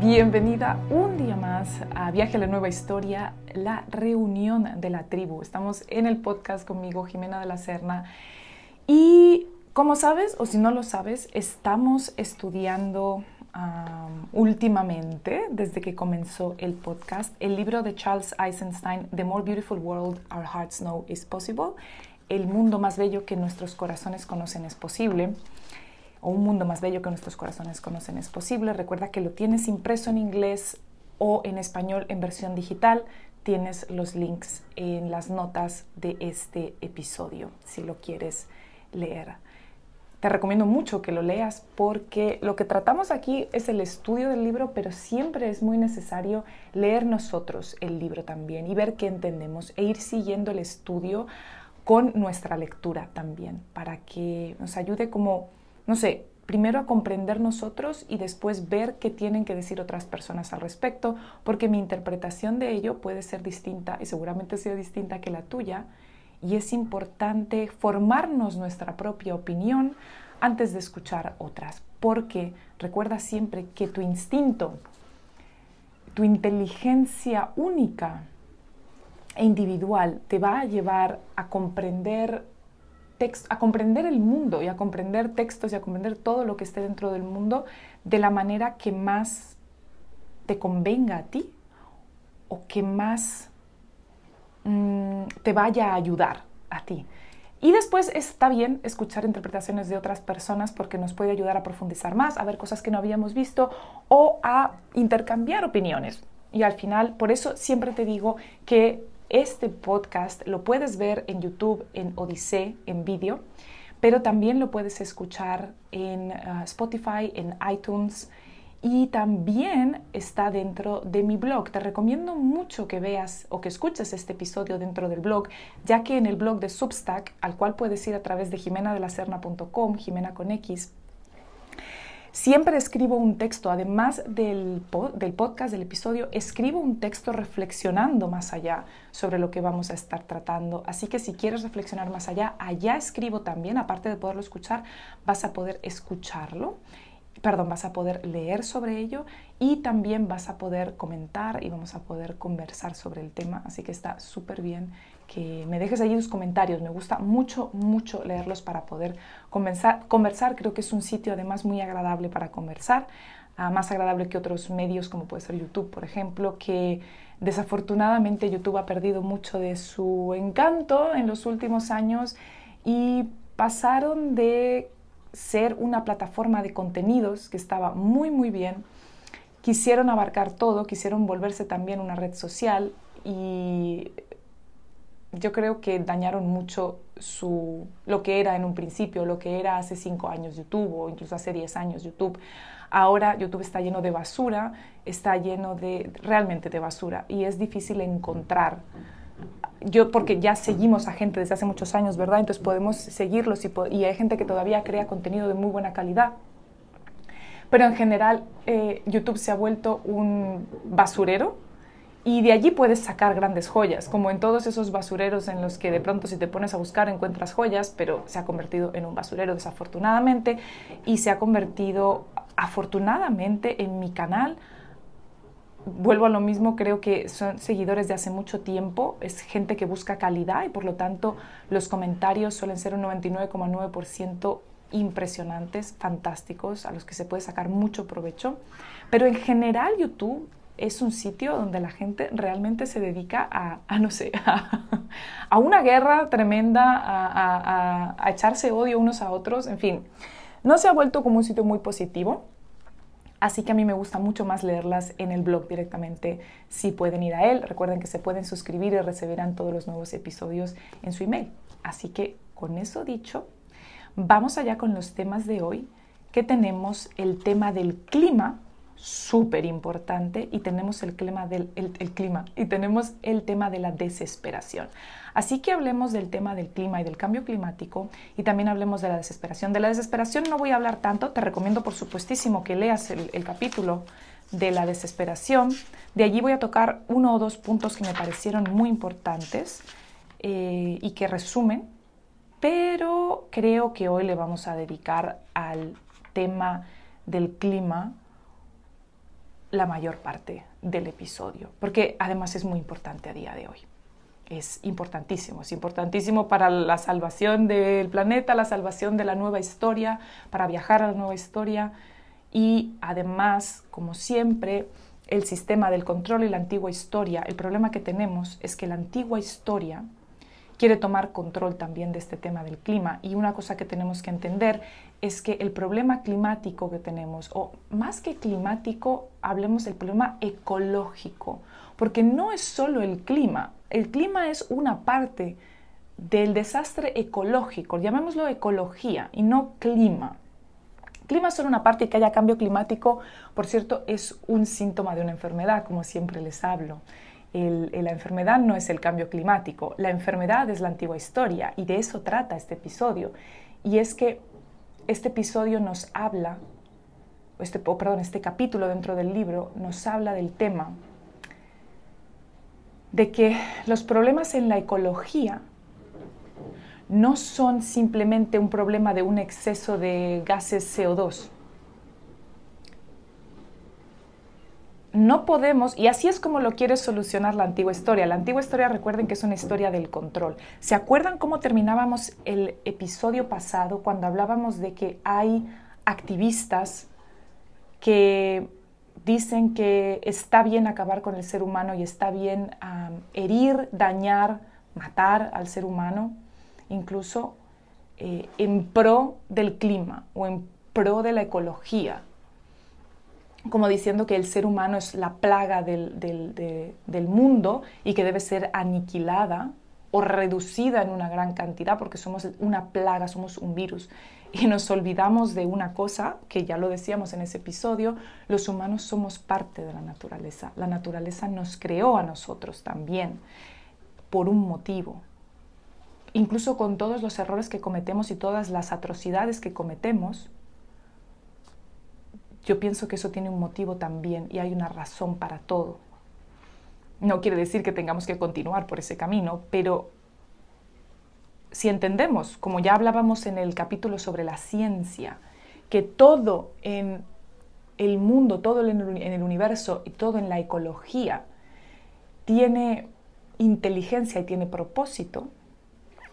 Bienvenida un día más a Viaje a la Nueva Historia, la reunión de la tribu. Estamos en el podcast conmigo, Jimena de la Serna. Y como sabes, o si no lo sabes, estamos estudiando últimamente, desde que comenzó el podcast, el libro de Charles Eisenstein, The More Beautiful World Our Hearts Know Is Possible. El mundo más bello que nuestros corazones conocen es posible o un mundo más bello que nuestros corazones conocen es posible. Recuerda que lo tienes impreso en inglés o en español en versión digital. Tienes los links en las notas de este episodio si lo quieres leer. Te recomiendo mucho que lo leas porque lo que tratamos aquí es el estudio del libro, pero siempre es muy necesario leer nosotros el libro también y ver qué entendemos e ir siguiendo el estudio con nuestra lectura también para que nos ayude como no sé, primero a comprender nosotros y después ver qué tienen que decir otras personas al respecto, porque mi interpretación de ello puede ser distinta y seguramente sea distinta que la tuya, y es importante formarnos nuestra propia opinión antes de escuchar otras, porque recuerda siempre que tu instinto, tu inteligencia única e individual te va a llevar a comprender a comprender el mundo y a comprender textos y a comprender todo lo que esté dentro del mundo de la manera que más te convenga a ti o que más mm, te vaya a ayudar a ti. Y después está bien escuchar interpretaciones de otras personas porque nos puede ayudar a profundizar más, a ver cosas que no habíamos visto o a intercambiar opiniones. Y al final, por eso siempre te digo que este podcast lo puedes ver en YouTube, en Odisee, en vídeo, pero también lo puedes escuchar en uh, Spotify, en iTunes y también está dentro de mi blog. Te recomiendo mucho que veas o que escuches este episodio dentro del blog, ya que en el blog de Substack, al cual puedes ir a través de jimenadelacerna.com, Jimena con X, Siempre escribo un texto, además del, del, podcast, del episodio, escribo un texto reflexionando más allá sobre lo que vamos a estar tratando. Así que si quieres reflexionar más allá, allá escribo también, aparte de poderlo escuchar, vas a poder escucharlo perdón, vas a poder leer sobre ello y también vas a poder comentar y vamos a poder conversar sobre el tema. Así que está súper bien que me dejes allí tus comentarios. Me gusta mucho, mucho leerlos para poder conversar. conversar. Creo que es un sitio además muy agradable para conversar, ah, más agradable que otros medios como puede ser YouTube, por ejemplo, que desafortunadamente YouTube ha perdido mucho de su encanto en los últimos años y pasaron de ser una plataforma de contenidos que estaba muy, muy bien. Quisieron abarcar todo, quisieron volverse también una red social y yo creo que dañaron mucho su, lo que era en un principio, lo que era hace cinco años YouTube o incluso hace diez años YouTube. Ahora YouTube está lleno de basura, está lleno de realmente de basura y es difícil encontrar yo porque ya seguimos a gente desde hace muchos años, ¿verdad? Entonces podemos seguirlos y, hay gente que todavía crea contenido de muy buena calidad. Pero en general eh, YouTube se ha vuelto un basurero y de allí puedes sacar grandes joyas, como en todos esos basureros en los que de pronto si te pones a buscar encuentras joyas, pero se ha convertido en un basurero desafortunadamente y se ha convertido afortunadamente en mi canal vuelvo a lo mismo, creo que son seguidores de hace mucho tiempo, es gente que busca calidad y por lo tanto los comentarios suelen ser un 99,9% impresionantes, fantásticos, a los que se puede sacar mucho provecho. Pero en general YouTube es un sitio donde la gente realmente se dedica a, no sé, a, una guerra tremenda, a, a echarse odio unos a otros, en fin, no se ha vuelto como un sitio muy positivo. Así que a mí me gusta mucho más leerlas en el blog directamente si pueden ir a él. Recuerden que se pueden suscribir y recibirán todos los nuevos episodios en su email. Así que con eso dicho, vamos allá con los temas de hoy, que tenemos el tema del clima, súper importante, y tenemos el clima, del, el clima, y tenemos el tema de la desesperación. Así que hablemos del tema del clima y del cambio climático y también hablemos de la desesperación. De la desesperación no voy a hablar tanto, te recomiendo por supuestísimo que leas el, capítulo de la desesperación. De allí voy a tocar uno o dos puntos que me parecieron muy importantes eh, y que resumen, pero creo que hoy le vamos a dedicar al tema del clima la mayor parte del episodio, porque además es muy importante a día de hoy. Es importantísimo, es importantísimo para la salvación del planeta, la salvación de la nueva historia, para viajar a la nueva historia. Y además, como siempre, el sistema del control y la antigua historia, el problema que tenemos es que la antigua historia quiere tomar control también de este tema del clima. Y una cosa que tenemos que entender es que el problema climático que tenemos, o más que climático, hablemos del problema ecológico, porque no es solo el clima, el clima es una parte del desastre ecológico, llamémoslo ecología y no clima. Clima es solo una parte y que haya cambio climático, por cierto, es un síntoma de una enfermedad, como siempre les hablo. la enfermedad no es el cambio climático, la enfermedad es la antigua historia y de eso trata este episodio. Y es que este episodio nos habla, este, perdón, este capítulo dentro del libro nos habla del tema de que los problemas en la ecología no son simplemente un problema de un exceso de gases CO2. No podemos, y así es como lo quiere solucionar la antigua historia. La antigua historia, recuerden que es una historia del control. ¿Se acuerdan cómo terminábamos el episodio pasado cuando hablábamos de que hay activistas que dicen que está bien acabar con el ser humano y está bien herir, dañar, matar al ser humano, incluso eh, en pro del clima o en pro de la ecología, como diciendo que el ser humano es la plaga del, del mundo y que debe ser aniquilada o reducida en una gran cantidad porque somos una plaga, somos un virus y nos olvidamos de una cosa que ya lo decíamos en ese episodio, los humanos somos parte de la naturaleza. La naturaleza nos creó a nosotros también por un motivo. Incluso con todos los errores que cometemos y todas las atrocidades que cometemos, yo pienso que eso tiene un motivo también y hay una razón para todo. No quiere decir que tengamos que continuar por ese camino, pero si entendemos, como ya hablábamos en el capítulo sobre la ciencia, que todo en el mundo, todo en el universo y todo en la ecología tiene inteligencia y tiene propósito,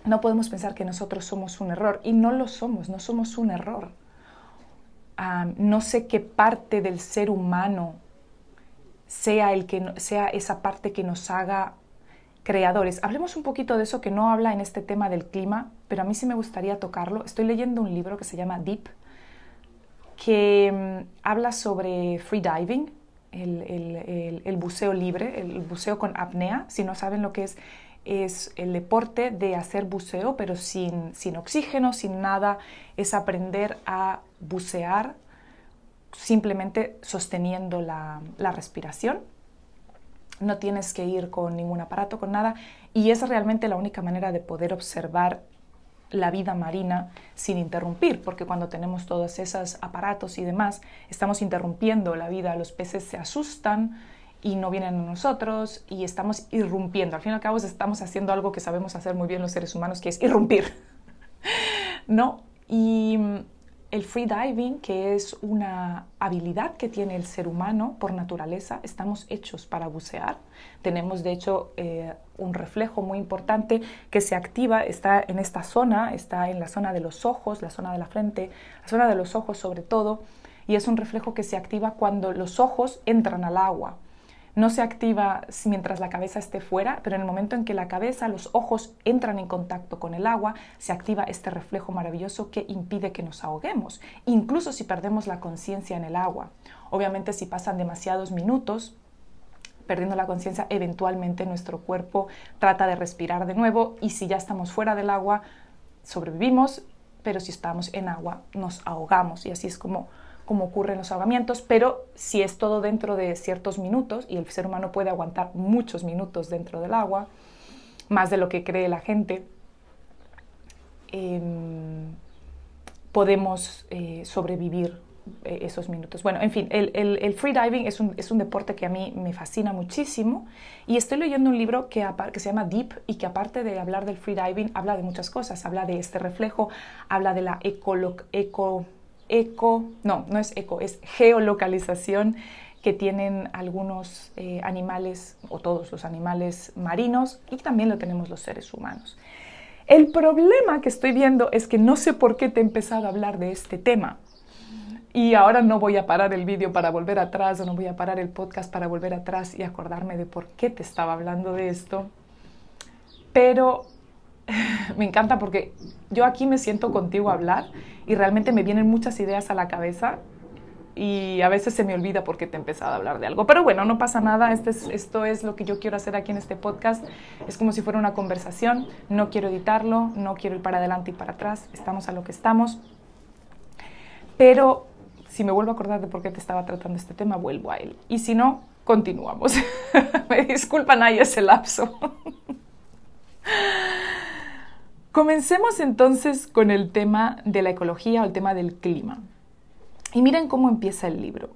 no podemos pensar que nosotros somos un error. Y no lo somos, no somos un error. No sé qué parte del ser humano sea, el que, sea esa parte que nos haga creadores. Hablemos un poquito de eso que no habla en este tema del clima, pero a mí sí me gustaría tocarlo. Estoy leyendo un libro que se llama Deep, que mm, habla sobre freediving, el, el, el, buceo libre, el buceo con apnea. Si no saben lo que es, es el deporte de hacer buceo, pero sin, sin oxígeno, sin nada. Es aprender a bucear simplemente sosteniendo la, la respiración no tienes que ir con ningún aparato, con nada, y es realmente la única manera de poder observar la vida marina sin interrumpir, porque cuando tenemos todos esos aparatos y demás, estamos interrumpiendo la vida, los peces se asustan y no vienen a nosotros y estamos irrumpiendo. Al fin y al cabo estamos haciendo algo que sabemos hacer muy bien los seres humanos, que es irrumpir. ¿No? Y el freediving, que es una habilidad que tiene el ser humano por naturaleza, estamos hechos para bucear. Tenemos, de hecho, eh, un reflejo muy importante que se activa, está en esta zona, está en la zona de los ojos, la zona de la frente, la zona de los ojos sobre todo, y es un reflejo que se activa cuando los ojos entran al agua. No se activa mientras la cabeza esté fuera, pero en el momento en que la cabeza, los ojos entran en contacto con el agua, se activa este reflejo maravilloso que impide que nos ahoguemos, incluso si perdemos la conciencia en el agua. Obviamente si pasan demasiados minutos, perdiendo la conciencia, eventualmente nuestro cuerpo trata de respirar de nuevo y si ya estamos fuera del agua, sobrevivimos, pero si estamos en agua, nos ahogamos y así es como como ocurren los ahogamientos, pero si es todo dentro de ciertos minutos, y el ser humano puede aguantar muchos minutos dentro del agua, más de lo que cree la gente, em, podemos eh, sobrevivir eh, esos minutos. Bueno, en fin, el, el, freediving es un, es un, deporte que a mí me fascina muchísimo y estoy leyendo un libro que, que se llama Deep y que aparte de hablar del freediving, habla de muchas cosas, habla de este reflejo, habla de la eco eco, no, no es eco, es geolocalización que tienen algunos eh, animales o todos los animales marinos y también lo tenemos los seres humanos. El problema que estoy viendo es que no sé por qué te he empezado a hablar de este tema. Y ahora no voy a parar el vídeo para volver atrás o no voy a parar el podcast para volver atrás y acordarme de por qué te estaba hablando de esto. Pero me encanta porque yo aquí me siento contigo a hablar y realmente me vienen muchas ideas a la cabeza y a veces se me olvida porque te he empezado a hablar de algo. Pero bueno, no pasa nada, este esto es lo que yo quiero hacer aquí en este podcast. Es como si fuera una conversación, no quiero editarlo, no quiero ir para adelante y para atrás, estamos a lo que estamos. Pero si me vuelvo a acordar de por qué te estaba tratando este tema, vuelvo a él. Y si no, continuamos. me disculpan ahí ese lapso. Comencemos entonces con el tema de la ecología o el tema del clima. Y miren cómo empieza el libro.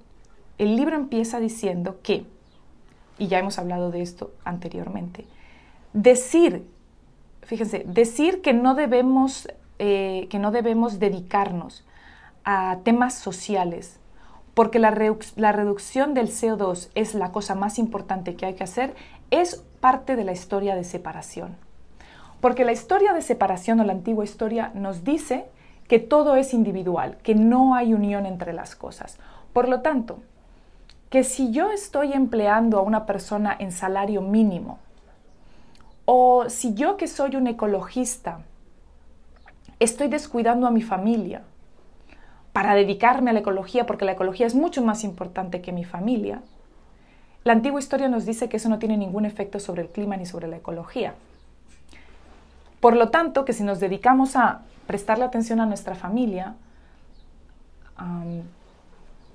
El libro empieza diciendo que, y ya hemos hablado de esto anteriormente, decir, fíjense, decir que no debemos, eh, que no debemos dedicarnos a temas sociales, porque la, la reducción del CO2 es la cosa más importante que hay que hacer, es parte de la historia de separación. Porque la historia de separación o la antigua historia nos dice que todo es individual, que no hay unión entre las cosas. Por lo tanto, que si yo estoy empleando a una persona en salario mínimo, o si yo que soy un ecologista estoy descuidando a mi familia para dedicarme a la ecología, porque la ecología es mucho más importante que mi familia, la antigua historia nos dice que eso no tiene ningún efecto sobre el clima ni sobre la ecología. Por lo tanto, que si nos dedicamos a prestarle atención a nuestra familia, a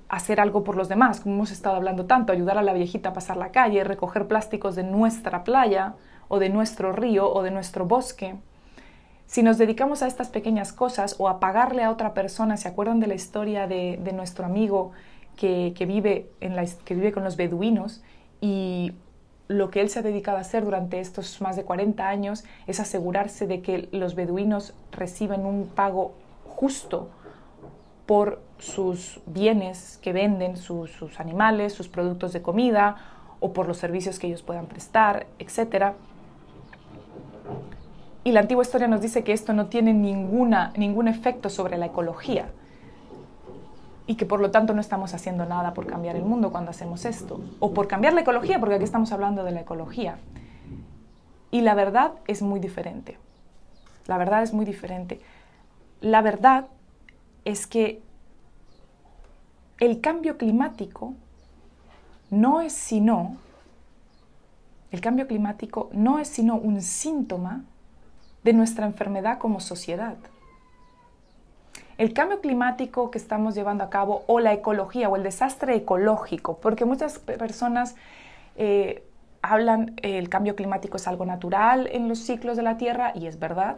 hacer algo por los demás, como hemos estado hablando tanto, ayudar a la viejita a pasar la calle, recoger plásticos de nuestra playa o de nuestro río o de nuestro bosque, si nos dedicamos a estas pequeñas cosas o a pagarle a otra persona, ¿se acuerdan de la historia de, nuestro amigo que, vive en la, que vive con los beduinos y lo que él se ha dedicado a hacer durante estos más de 40 años es asegurarse de que los beduinos reciben un pago justo por sus bienes que venden, sus, animales, sus productos de comida o por los servicios que ellos puedan prestar, etc. Y la antigua historia nos dice que esto no tiene ningún efecto sobre la ecología y que por lo tanto no estamos haciendo nada por cambiar el mundo cuando hacemos esto, o por cambiar la ecología, porque aquí estamos hablando de la ecología. Y la verdad es muy diferente. La verdad es muy diferente. La verdad es que el cambio climático no es sino, el cambio climático no es sino un síntoma de nuestra enfermedad como sociedad el cambio climático que estamos llevando a cabo o la ecología o el desastre ecológico, porque muchas personas eh, hablan el cambio climático es algo natural en los ciclos de la Tierra y es verdad.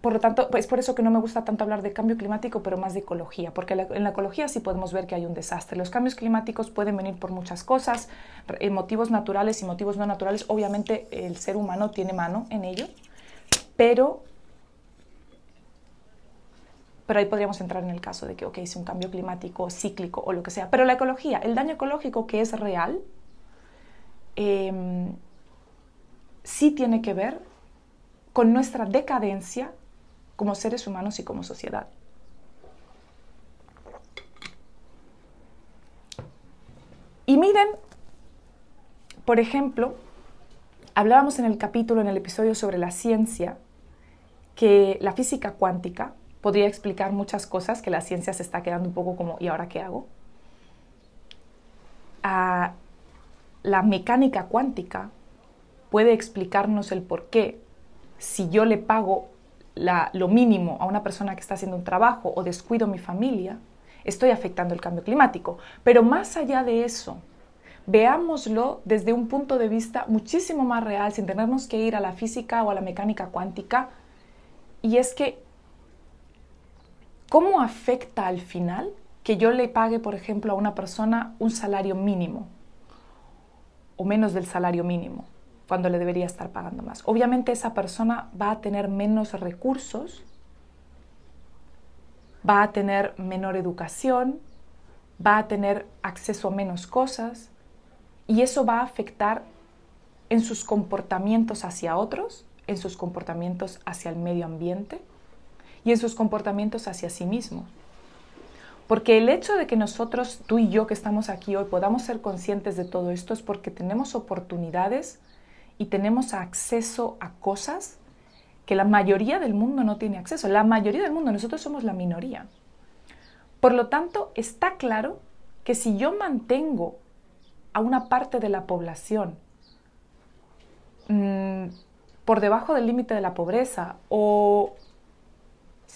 Por lo tanto, es por eso que no me gusta tanto hablar de cambio climático, pero más de ecología, porque en la ecología sí podemos ver que hay un desastre. Los cambios climáticos pueden venir por muchas cosas, eh, motivos naturales y motivos no naturales. Obviamente el ser humano tiene mano en ello, pero pero ahí podríamos entrar en el caso de que, ok, un cambio climático cíclico o lo que sea. Pero la ecología, el daño ecológico que es real, em, sí tiene que ver con nuestra decadencia como seres humanos y como sociedad. Y miren por ejemplo, hablábamos en el capítulo, en el episodio sobre la ciencia, que la física cuántica podría explicar muchas cosas, que la ciencia se está quedando un poco como, ¿y ahora qué hago? Ah, la mecánica cuántica puede explicarnos el por qué si yo le pago lo mínimo a una persona que está haciendo un trabajo o descuido mi familia, estoy afectando el cambio climático. Pero más allá de eso, veámoslo desde un punto de vista muchísimo más real, sin tenernos que ir a la física o a la mecánica cuántica. Y es que, ¿cómo afecta al final que yo le pague, por ejemplo, a una persona un salario mínimo o menos del salario mínimo? cuando le debería estar pagando más. Obviamente esa persona va a tener menos recursos, va a tener menor educación, va a tener acceso a menos cosas y eso va a afectar en sus comportamientos hacia otros, en sus comportamientos hacia el medio ambiente y en sus comportamientos hacia sí mismo. Porque el hecho de que nosotros, tú y yo que estamos aquí hoy, podamos ser conscientes de todo esto es porque tenemos oportunidades y tenemos acceso a cosas que la mayoría del mundo no tiene acceso. La mayoría del mundo, nosotros somos la minoría. Por lo tanto, está claro que si yo mantengo a una parte de la población mm, por debajo del límite de la pobreza o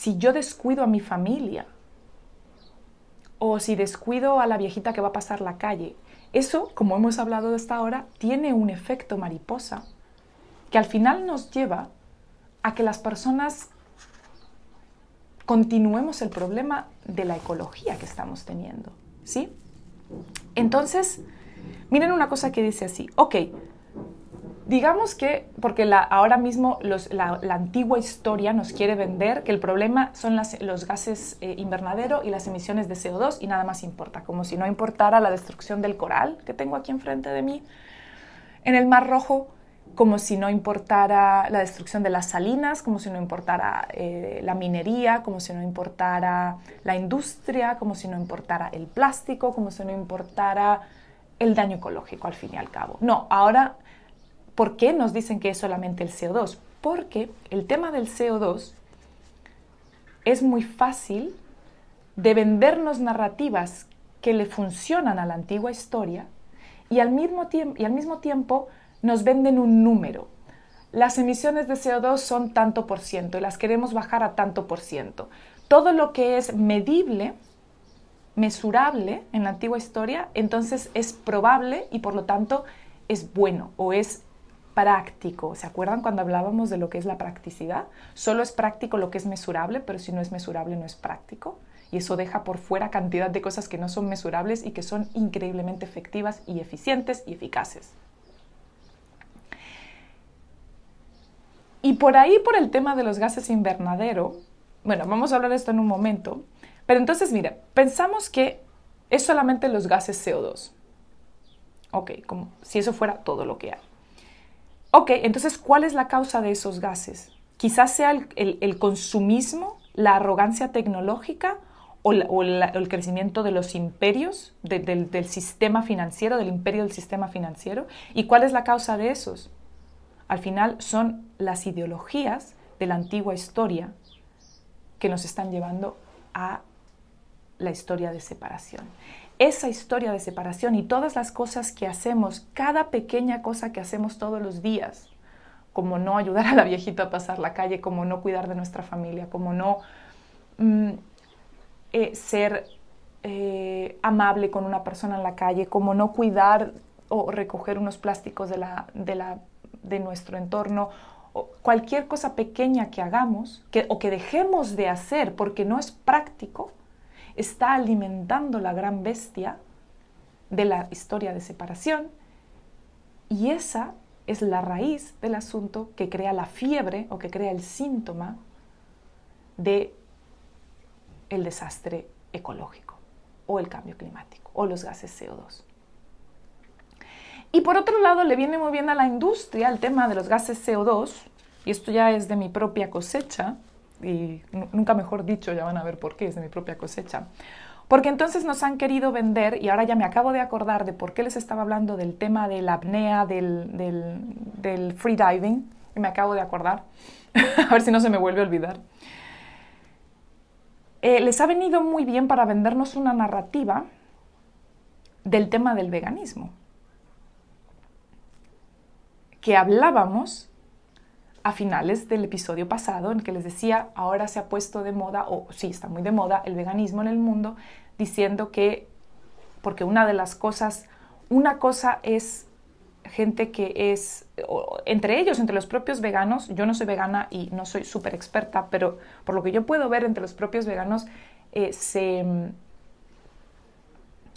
si yo descuido a mi familia o si descuido a la viejita que va a pasar la calle eso, como hemos hablado hasta ahora, tiene un efecto mariposa que al final nos lleva a que las personas continuemos el problema de la ecología que estamos teniendo, ¿sí? Entonces, miren una cosa que dice así, ok, digamos que, porque ahora mismo la, antigua historia nos quiere vender que el problema son los gases eh, invernadero y las emisiones de CO2 y nada más importa, como si no importara la destrucción del coral que tengo aquí enfrente de mí, en el Mar Rojo, como si no importara la destrucción de las salinas, como si no importara eh, la minería, como si no importara la industria, como si no importara el plástico, como si no importara el daño ecológico al fin y al cabo. No, ahora ¿Por qué nos dicen que es solamente el CO2? Porque el tema del CO2 es muy fácil de vendernos narrativas que le funcionan a la antigua historia y al mismo, tiempo nos venden un número. Las emisiones de CO2 son tanto por ciento y las queremos bajar a tanto por ciento. Todo lo que es medible, mesurable en la antigua historia, entonces es probable y por lo tanto es bueno o es práctico. ¿Se acuerdan cuando hablábamos de lo que es la practicidad? Solo es práctico lo que es mesurable, pero si no es mesurable no es práctico. Y eso deja por fuera cantidad de cosas que no son mesurables y que son increíblemente efectivas y eficientes y eficaces. Y por ahí, por el tema de los gases invernadero, bueno, vamos a hablar de esto en un momento, pero entonces, mira, pensamos que es solamente los gases CO2. Ok, como si eso fuera todo lo que hay. Ok, entonces, ¿cuál es la causa de esos gases? Quizás sea el, consumismo, la arrogancia tecnológica o, el crecimiento de los imperios, del, del sistema financiero, del imperio del sistema financiero. ¿Y cuál es la causa de esos? Al final son las ideologías de la antigua historia que nos están llevando a la historia de separación esa historia de separación y todas las cosas que hacemos, cada pequeña cosa que hacemos todos los días, como no ayudar a la viejita a pasar la calle, como no cuidar de nuestra familia, como no mm, eh, ser eh, amable con una persona en la calle, como no cuidar o recoger unos plásticos de, la, de, nuestro entorno, o cualquier cosa pequeña que hagamos que, o que dejemos de hacer porque no es práctico, está alimentando la gran bestia de la historia de separación y esa es la raíz del asunto que crea la fiebre o que crea el síntoma de el desastre ecológico o el cambio climático o los gases CO2. Y por otro lado, le viene muy bien a la industria el tema de los gases CO2, y esto ya es de mi propia cosecha, y nunca mejor dicho, ya van a ver por qué, es de mi propia cosecha. Porque entonces nos han querido vender, y ahora ya me acabo de acordar de por qué les estaba hablando del tema de la apnea, del, del, del freediving, y me acabo de acordar, a ver si no se me vuelve a olvidar. Eh, les ha venido muy bien para vendernos una narrativa del tema del veganismo, que hablábamos a finales del episodio pasado en que les decía, ahora se ha puesto de moda, o sí, está muy de moda, el veganismo en el mundo, diciendo que, porque una de las cosas, una cosa es gente que es, entre ellos, entre los propios veganos, yo no soy vegana y no soy súper experta, pero por lo que yo puedo ver entre los propios veganos, eh, se,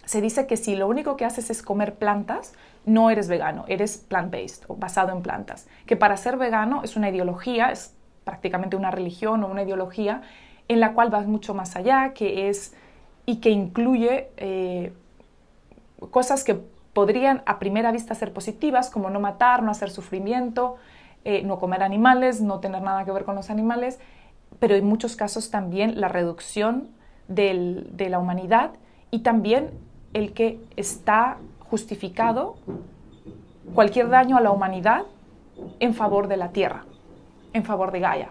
se dice que si lo único que haces es comer plantas, no eres vegano, eres plant-based o basado en plantas. Que para ser vegano es una ideología, es prácticamente una religión o una ideología en la cual vas mucho más allá, que es y que incluye eh, cosas que podrían a primera vista ser positivas, como no matar, no hacer sufrimiento, eh, no comer animales, no tener nada que ver con los animales, pero en muchos casos también la reducción de la humanidad y también el que está justificado cualquier daño a la humanidad en favor de la tierra, en favor de Gaia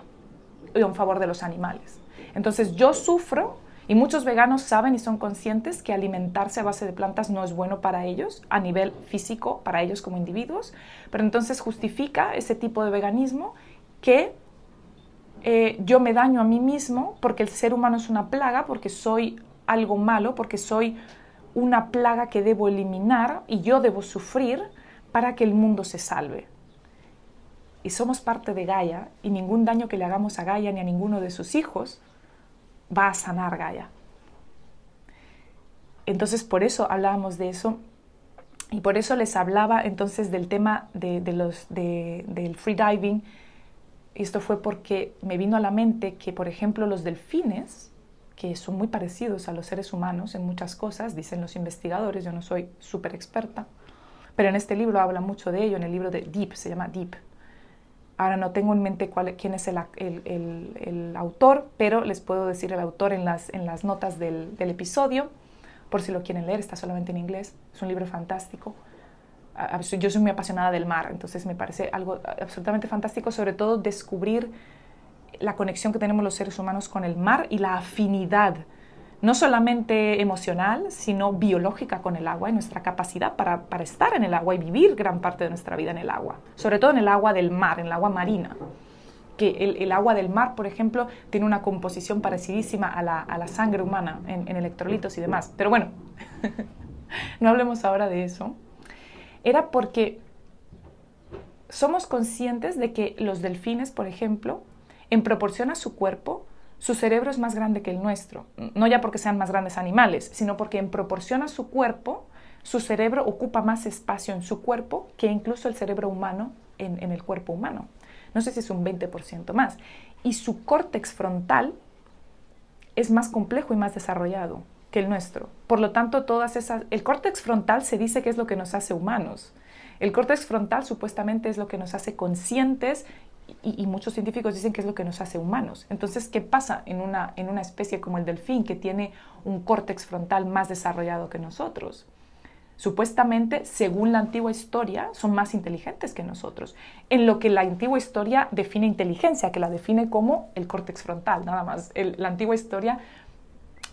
y en favor de los animales. Entonces yo sufro y muchos veganos saben y son conscientes que alimentarse a base de plantas no es bueno para ellos a nivel físico, para ellos como individuos, pero entonces justifica ese tipo de veganismo que eh, yo me daño a mí mismo porque el ser humano es una plaga, porque soy algo malo, porque soy una plaga que debo eliminar y yo debo sufrir para que el mundo se salve. Y somos parte de Gaia y ningún daño que le hagamos a Gaia ni a ninguno de sus hijos va a sanar Gaia. Entonces por eso hablábamos de eso y por eso les hablaba entonces del tema de, los, del freediving. Esto fue porque me vino a la mente que, por ejemplo, los delfines, que son muy parecidos a los seres humanos en muchas cosas, dicen los investigadores, yo no soy súper experta, pero en este libro habla mucho de ello, en el libro de Deep, se llama Deep. Ahora no tengo en mente cuál, quién es el, el, autor, pero les puedo decir el autor en las, en las notas del, del, episodio, por si lo quieren leer, está solamente en inglés, es un libro fantástico. Yo soy muy apasionada del mar, entonces me parece algo absolutamente fantástico, sobre todo descubrir la conexión que tenemos los seres humanos con el mar y la afinidad, no solamente emocional, sino biológica con el agua y nuestra capacidad para, estar en el agua y vivir gran parte de nuestra vida en el agua, sobre todo en el agua del mar, en el agua marina. Que el, agua del mar, por ejemplo, tiene una composición parecidísima a la, sangre humana en, en electrolitos y demás. Pero bueno, no hablemos ahora de eso. Era porque somos conscientes de que los delfines, por ejemplo, en proporción a su cuerpo, su cerebro es más grande que el nuestro. No ya porque sean más grandes animales, sino porque en proporción a su cuerpo, su cerebro ocupa más espacio en su cuerpo que incluso el cerebro humano en, el cuerpo humano. No sé si es un 20% más. Y su córtex frontal es más complejo y más desarrollado que el nuestro. Por lo tanto, todas esas... El córtex frontal se dice que es lo que nos hace humanos. El córtex frontal supuestamente es lo que nos hace conscientes y, muchos científicos dicen que es lo que nos hace humanos. Entonces, ¿qué pasa en una, en una especie como el delfín que tiene un córtex frontal más desarrollado que nosotros? Supuestamente, según la antigua historia, son más inteligentes que nosotros. En lo que la antigua historia define inteligencia, que la define como el córtex frontal, nada más. la antigua historia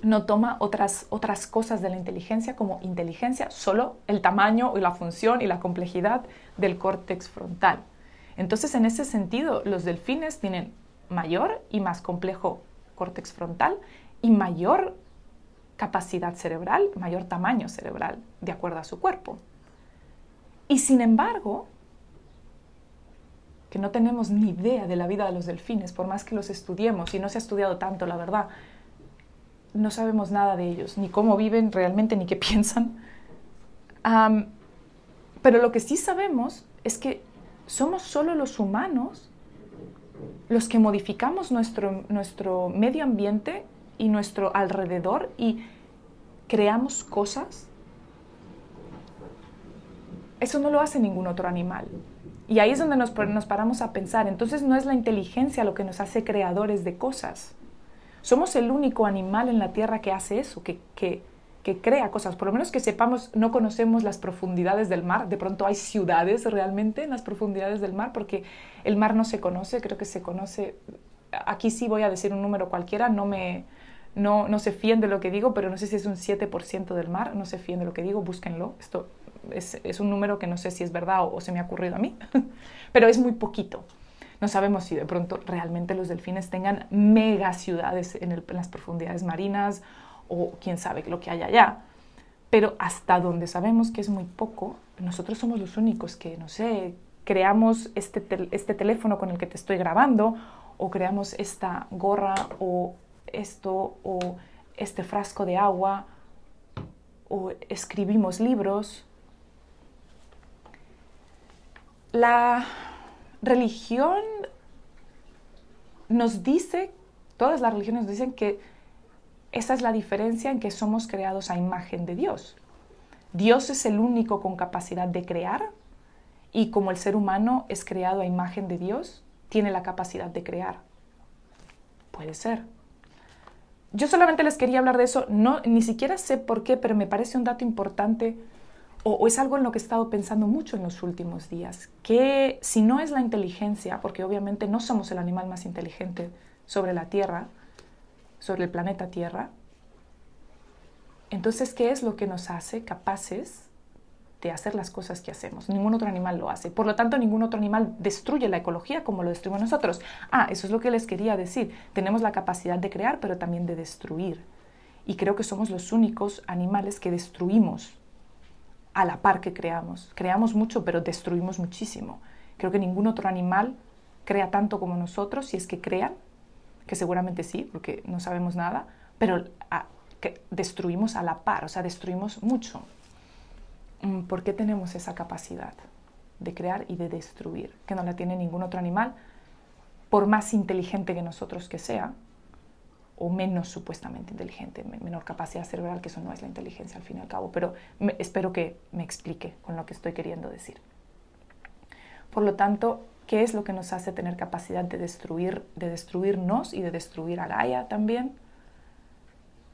no toma otras, otras cosas de la inteligencia como inteligencia, solo el tamaño y la función y la complejidad del córtex frontal. Entonces, en ese sentido, los delfines tienen mayor y más complejo córtex frontal y mayor capacidad cerebral, mayor tamaño cerebral, de acuerdo a su cuerpo. Y sin embargo, que no tenemos ni idea de la vida de los delfines, por más que los estudiemos, y no se ha estudiado tanto, la verdad, no sabemos nada de ellos, ni cómo viven realmente, ni qué piensan. pero lo que sí sabemos es que somos solo los humanos los que modificamos nuestro, nuestro medio ambiente y nuestro alrededor y creamos cosas. Eso no lo hace ningún otro animal. Y ahí es donde nos, nos paramos a pensar. Entonces no es la inteligencia lo que nos hace creadores de cosas. Somos el único animal en la Tierra que hace eso, que, que, que crea cosas. Por lo menos que sepamos, no conocemos las profundidades del mar. De pronto hay ciudades realmente en las profundidades del mar, porque el mar no se conoce, creo que se conoce. Aquí sí voy a decir un número cualquiera, no me, no, no se fíen de lo que digo, pero no sé si es un 7% del mar, no se fíen de lo que digo, búsquenlo. Esto es, es un número que no sé si es verdad o, se me ha ocurrido a mí, pero es muy poquito. No sabemos si de pronto realmente los delfines tengan mega ciudades en las profundidades marinas o quién sabe lo que hay allá. Pero hasta donde sabemos que es muy poco, nosotros somos los únicos que, no sé, creamos este, este teléfono con el que te estoy grabando o creamos esta gorra o esto o este frasco de agua o escribimos libros. La religión nos dice, todas las religiones nos dicen que esa es la diferencia en que somos creados a imagen de Dios. Dios es el único con capacidad de crear y como el ser humano es creado a imagen de Dios, tiene la capacidad de crear. Puede ser. Yo solamente les quería hablar de eso, no, ni siquiera sé por qué, pero me parece un dato importante o, o, es algo en lo que he estado pensando mucho en los últimos días, que si no es la inteligencia, porque obviamente no somos el animal más inteligente sobre la Tierra, sobre el planeta Tierra, entonces, ¿qué es lo que nos hace capaces de hacer las cosas que hacemos? Ningún otro animal lo hace. Por lo tanto, ningún otro animal destruye la ecología como lo destruimos nosotros. Ah, eso es lo que les quería decir. Tenemos la capacidad de crear, pero también de destruir. Y creo que somos los únicos animales que destruimos a la par que creamos. Creamos mucho, pero destruimos muchísimo. Creo que ningún otro animal crea tanto como nosotros, si es que crean, que seguramente sí, porque no sabemos nada, pero que destruimos a la par, o sea, destruimos mucho. Mm, ¿Por qué tenemos esa capacidad de crear y de destruir? Que no la tiene ningún otro animal, por más inteligente que nosotros que sea, o menos supuestamente inteligente, menor capacidad cerebral, que eso no es la inteligencia al fin y al cabo, pero espero que me explique con lo que estoy queriendo decir. Por lo tanto, ¿qué es lo que nos hace tener capacidad de destruir, de destruirnos y de destruir a Gaia también?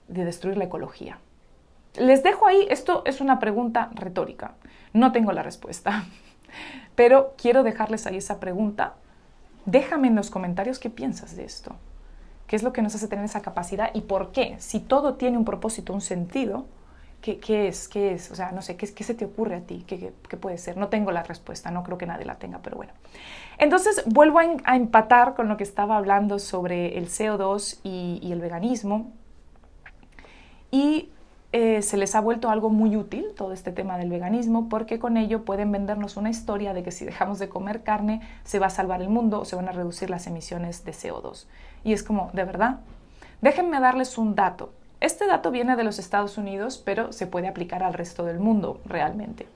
De destruir la ecología. Les dejo ahí, esto es una pregunta retórica, no tengo la respuesta, pero quiero dejarles ahí esa pregunta. Déjame en los comentarios qué piensas de esto. ¿Qué es lo que nos hace tener esa capacidad y por qué? Si todo tiene un propósito, un sentido, ¿qué, qué es? ¿Qué es? O sea, no sé, ¿qué, qué se te ocurre a ti? ¿Qué, ¿Qué, puede ser? No tengo la respuesta, no creo que nadie la tenga, pero bueno. Entonces, vuelvo a, a empatar con lo que estaba hablando sobre el CO2 y, y el veganismo. Y eh, se les ha vuelto algo muy útil todo este tema del veganismo porque con ello pueden vendernos una historia de que si dejamos de comer carne se va a salvar el mundo o se van a reducir las emisiones de CO2. Y es como, ¿de verdad? Déjenme darles un dato. Este dato viene de los Estados Unidos, pero se puede aplicar al resto del mundo realmente.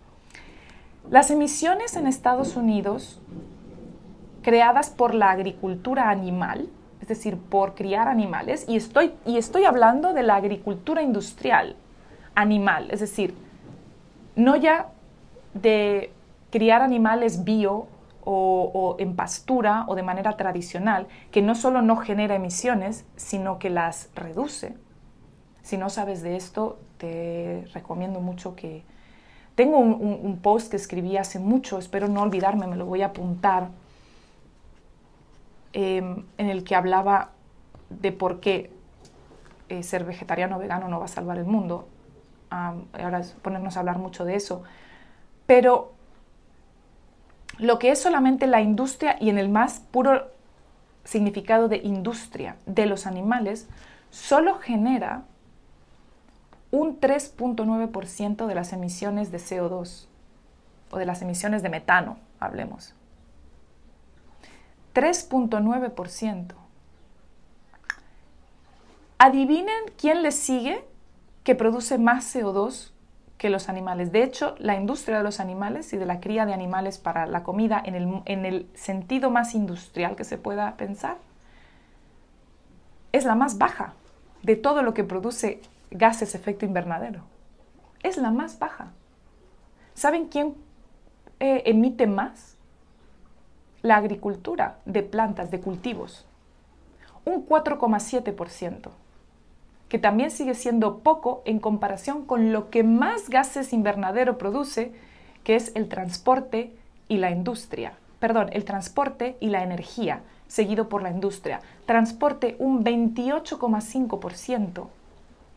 Las emisiones en Estados Unidos creadas por la agricultura animal, es decir, por criar animales, y estoy, y estoy hablando de la agricultura industrial animal, es decir, no ya de criar animales bio o, o, en pastura o de manera tradicional, que no solo no genera emisiones, sino que las reduce. Si no sabes de esto, te recomiendo mucho que... Tengo un, post que escribí hace mucho, espero no olvidarme, me lo voy a apuntar, eh, en el que hablaba de por qué eh, ser vegetariano o vegano no va a salvar el mundo. Ahora ponernos a hablar mucho de eso. Pero lo que es solamente la industria y en el más puro significado de industria de los animales, solo genera un 3.9% de las emisiones de CO2 o de las emisiones de metano, hablemos. 3.9%. Adivinen quién le sigue que produce más CO2 que los animales. De hecho, la industria de los animales y de la cría de animales para la comida en el, en el sentido más industrial que se pueda pensar es la más baja de todo lo que produce gases efecto invernadero. Es la más baja. ¿Saben quién eh, emite más? La agricultura de plantas, de cultivos. un 4,7%, que también sigue siendo poco en comparación con lo que más gases invernadero produce, que es el transporte y la industria. Perdón, el transporte y la energía, seguido por la industria. Transporte un 28,5%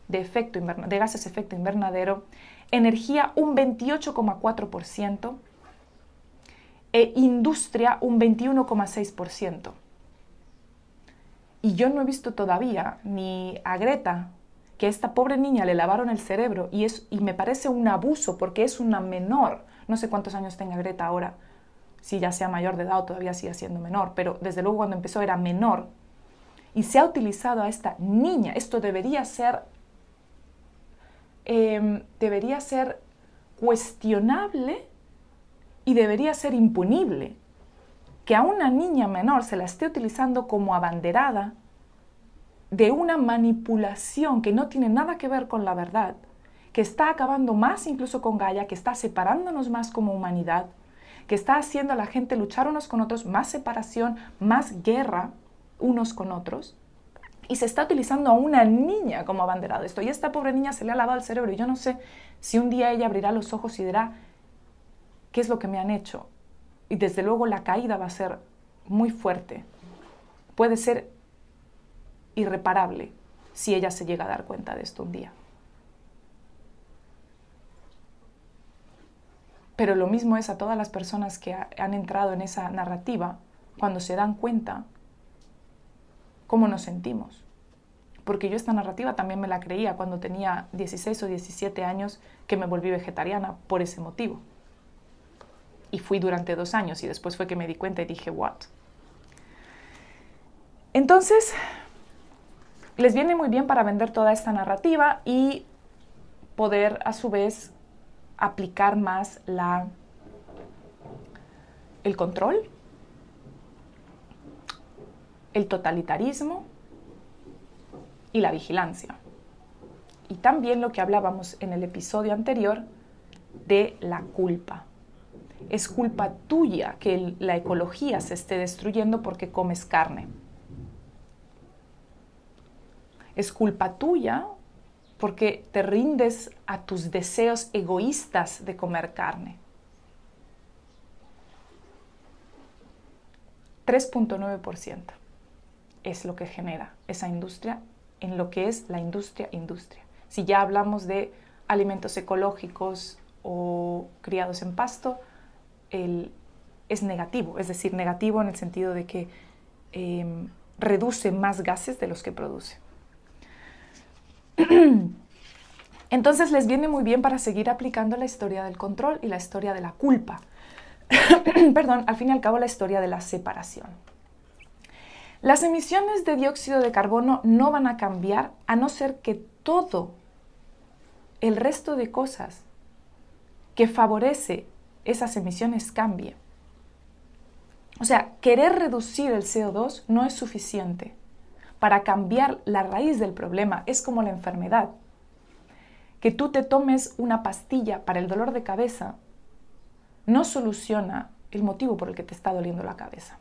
de, efecto de gases efecto invernadero, energía un 28,4% e industria un 21,6%. Y yo no he visto todavía ni a Greta que esta pobre niña le lavaron el cerebro y, es, y me parece un abuso porque es una menor. No sé cuántos años tenga Greta ahora, si ya sea mayor de edad o todavía sigue siendo menor, pero desde luego cuando empezó era menor. Y se ha utilizado a esta niña. Esto debería ser Em, debería ser cuestionable y debería ser impunible. Que a una niña menor se la esté utilizando como abanderada de una manipulación que no tiene nada que ver con la verdad, que está acabando más incluso con Gaia, que está separándonos más como humanidad, que está haciendo a la gente luchar unos con otros, más separación, más guerra unos con otros y se está utilizando a una niña como abanderado esto. Y esta pobre niña se le ha lavado el cerebro y yo no sé si un día ella abrirá los ojos y dirá, ¿qué es lo que me han hecho? Y desde luego la caída va a ser muy fuerte. Puede ser irreparable si ella se llega a dar cuenta de esto un día. Pero lo mismo es a todas las personas que han entrado en esa narrativa cuando se dan cuenta cómo nos sentimos. Porque yo esta narrativa también me la creía cuando tenía 16 o 17 años que me volví vegetariana por ese motivo. Y fui durante dos años y después fue que me di cuenta y dije, ¿what? Entonces, les viene muy bien para vender toda esta narrativa y poder a su vez aplicar más la, el control el totalitarismo y la vigilancia. Y también lo que hablábamos en el episodio anterior de la culpa. Es culpa tuya que la ecología se esté destruyendo porque comes carne. Es culpa tuya porque te rindes a tus deseos egoístas de comer carne. 3.9% es lo que genera esa industria en lo que es la industria industria. Si ya hablamos de alimentos ecológicos o criados en pasto, es negativo, es decir, negativo en el sentido de que em, reduce más gases de los que produce. Entonces les viene muy bien para seguir aplicando la historia del control y la historia de la culpa. Perdón, al fin y al cabo la historia de la separación. Las emisiones de dióxido de carbono no van a cambiar a no ser que todo el resto de cosas que favorece esas emisiones cambie. O sea, querer reducir el CO2 no es suficiente para cambiar la raíz del problema. Es como la enfermedad. Que tú te tomes una pastilla para el dolor de cabeza no soluciona el motivo por el que te está doliendo la cabeza.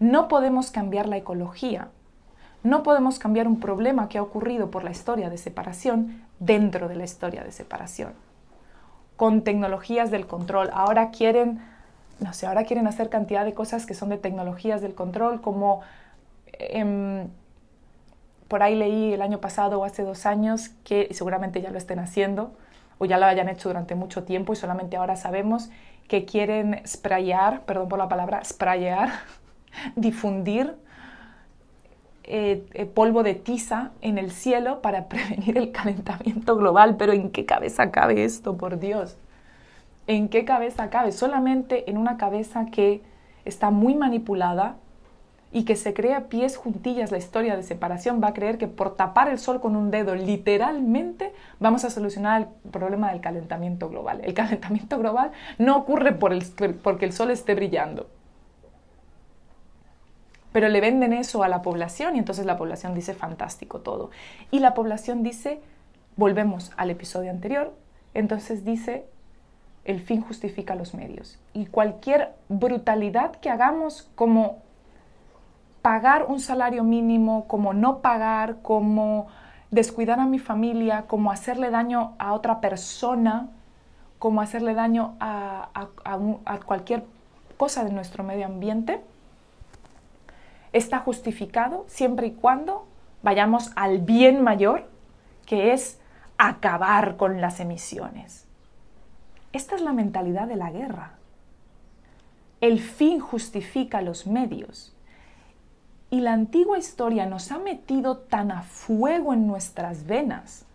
No podemos cambiar la ecología, no podemos cambiar un problema que ha ocurrido por la historia de separación dentro de la historia de separación. Con tecnologías del control, ahora quieren, no sé, ahora quieren hacer cantidad de cosas que son de tecnologías del control, como em, por ahí leí el año pasado o hace dos años que seguramente ya lo estén haciendo o ya lo hayan hecho durante mucho tiempo y solamente ahora sabemos que quieren sprayar, perdón por la palabra, sprayar difundir eh, eh, polvo de tiza en el cielo para prevenir el calentamiento global. Pero ¿en qué cabeza cabe esto, por Dios? ¿En qué cabeza cabe? Solamente en una cabeza que está muy manipulada y que se crea pies juntillas la historia de separación, va a creer que por tapar el sol con un dedo, literalmente, vamos a solucionar el problema del calentamiento global. El calentamiento global no ocurre por el, porque el sol esté brillando pero le venden eso a la población y entonces la población dice fantástico todo. Y la población dice, volvemos al episodio anterior, entonces dice, el fin justifica los medios. Y cualquier brutalidad que hagamos como pagar un salario mínimo, como no pagar, como descuidar a mi familia, como hacerle daño a otra persona, como hacerle daño a, a cualquier cosa de nuestro medio ambiente, está justificado siempre y cuando vayamos al bien mayor, que es acabar con las emisiones. Esta es la mentalidad de la guerra. El fin justifica los medios. Y la antigua historia nos ha metido tan a fuego en nuestras venas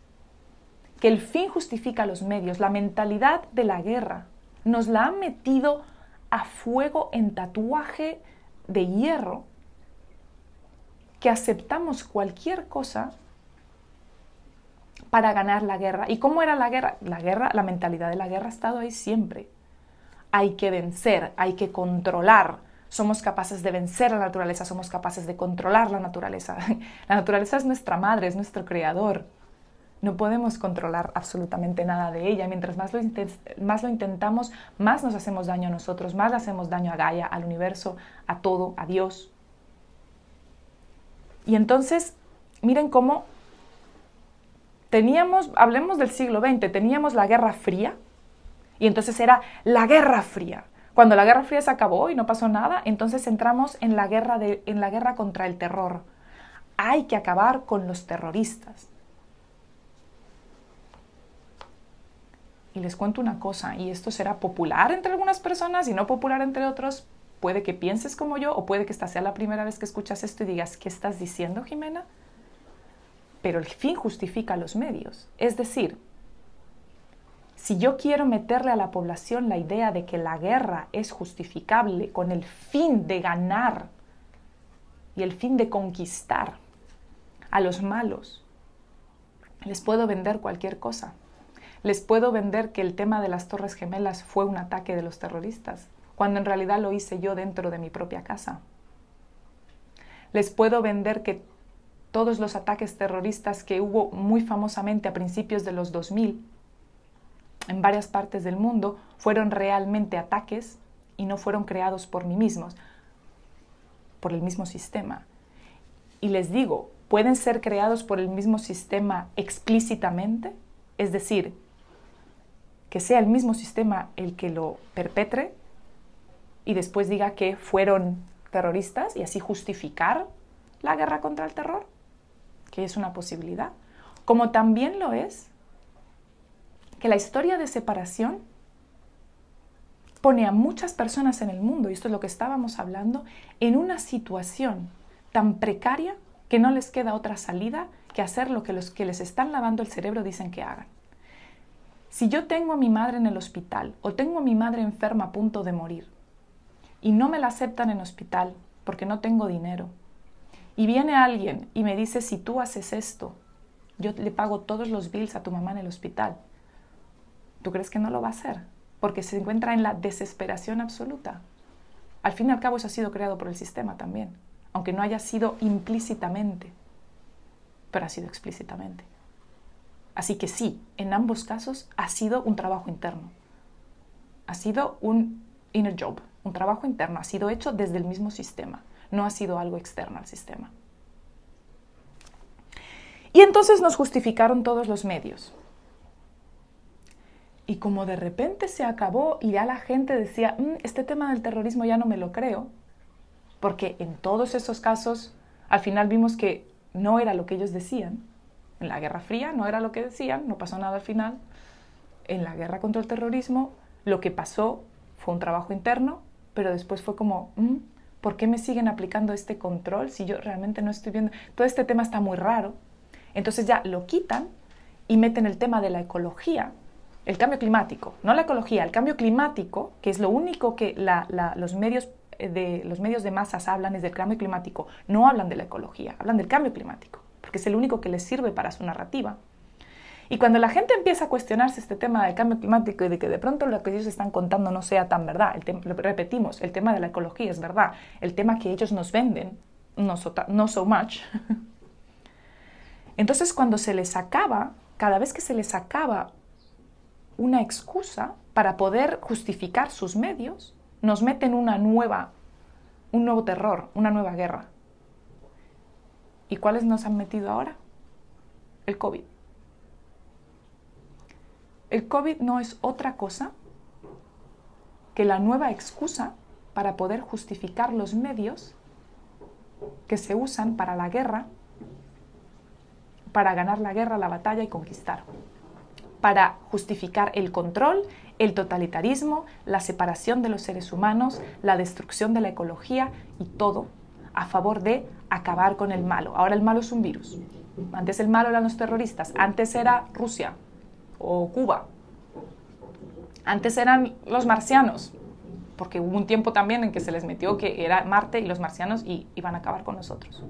que el fin justifica los medios. La mentalidad de la guerra nos la ha metido a fuego en tatuaje de hierro que aceptamos cualquier cosa para ganar la guerra. ¿Y cómo era la guerra? La guerra, la mentalidad de la guerra ha estado ahí siempre. Hay que vencer, hay que controlar. Somos capaces de vencer la naturaleza, somos capaces de controlar la naturaleza. La naturaleza es nuestra madre, es nuestro creador. No podemos controlar absolutamente nada de ella. Mientras más lo, más lo intentamos, más nos hacemos daño a nosotros, más hacemos daño a Gaia, al universo, a todo, a Dios. Y entonces, miren cómo teníamos, hablemos del siglo XX, teníamos la Guerra Fría, y entonces era la Guerra Fría. Cuando la Guerra Fría se acabó y no pasó nada, entonces entramos en la guerra, de, en la guerra contra el terror. Hay que acabar con los terroristas. Y les cuento una cosa, y esto será popular entre algunas personas y no popular entre otros. Puede que pienses como yo o puede que esta sea la primera vez que escuchas esto y digas, ¿qué estás diciendo, Jimena? pero el fin justifica los medios. Es decir, si yo quiero meterle a la población la idea de que la guerra es justificable con el fin de ganar y el fin de conquistar a los malos, les puedo vender cualquier cosa. Les puedo vender que el tema de las Torres Gemelas fue un ataque de los terroristas, cuando en realidad lo hice yo dentro de mi propia casa. Les puedo vender que todos los ataques terroristas que hubo muy famosamente a principios de los 2000 en varias partes del mundo fueron realmente ataques y no fueron creados por mí mismos, por el mismo sistema. Y les digo, pueden ser creados por el mismo sistema explícitamente, es decir, que sea el mismo sistema el que lo perpetre y después diga que fueron terroristas y así justificar la guerra contra el terror que es una posibilidad, como también lo es que la historia de separación pone a muchas personas en el mundo, y esto es lo que estábamos hablando, en una situación tan precaria que no les queda otra salida que hacer lo que los que les están lavando el cerebro dicen que hagan. Si yo tengo a mi madre en el hospital o tengo a mi madre enferma a punto de morir y no me la aceptan en hospital porque no tengo dinero y viene alguien y me dice, si tú haces esto, yo le pago todos los bills a tu mamá en el hospital. ¿Tú crees que no lo va a hacer? Porque se encuentra en la desesperación absoluta. Al fin y al cabo eso ha sido creado por el sistema también, aunque no haya sido implícitamente, pero ha sido explícitamente. Así que sí, en ambos casos ha sido un trabajo interno. Ha sido un inner job, un trabajo interno, ha sido hecho desde el mismo sistema no ha sido algo externo al sistema. Y entonces nos justificaron todos los medios. Y como de repente se acabó y ya la gente decía, mm, este tema del terrorismo ya no me lo creo, porque en todos esos casos al final vimos que no era lo que ellos decían. En la Guerra Fría no era lo que decían, no pasó nada al final. En la guerra contra el terrorismo lo que pasó fue un trabajo interno, pero después fue como, mm, ¿por qué me siguen aplicando este control si yo realmente no estoy viendo? Todo este tema está muy raro. Entonces ya lo quitan y meten el tema de la ecología, el cambio climático, no la ecología, el cambio climático, que es lo único que los, medios eh, de, los medios de masas hablan es del cambio climático, no hablan de la ecología, hablan del cambio climático, porque es el único que les sirve para su narrativa. Y cuando la gente empieza a cuestionarse este tema del cambio climático y de que de pronto lo que ellos están contando no sea tan verdad, el lo repetimos, el tema de la ecología es verdad, el tema que ellos nos venden, no so, no so much. Entonces cuando se les acaba, cada vez que se les acaba una excusa para poder justificar sus medios, nos meten una nueva, un nuevo terror, una nueva guerra. ¿Y cuáles nos han metido ahora? El COVID. El COVID no es otra cosa que la nueva excusa para poder justificar los medios que se usan para la guerra, para ganar la guerra, la batalla y conquistar, para justificar el control, el totalitarismo, la separación de los seres humanos, la destrucción de la ecología y todo a favor de acabar con el malo. Ahora el malo es un virus. Antes el malo eran los terroristas, antes era Rusia o Cuba, antes eran los marcianos, porque hubo un tiempo también en que se les metió que era Marte y los marcianos y iban a acabar con nosotros.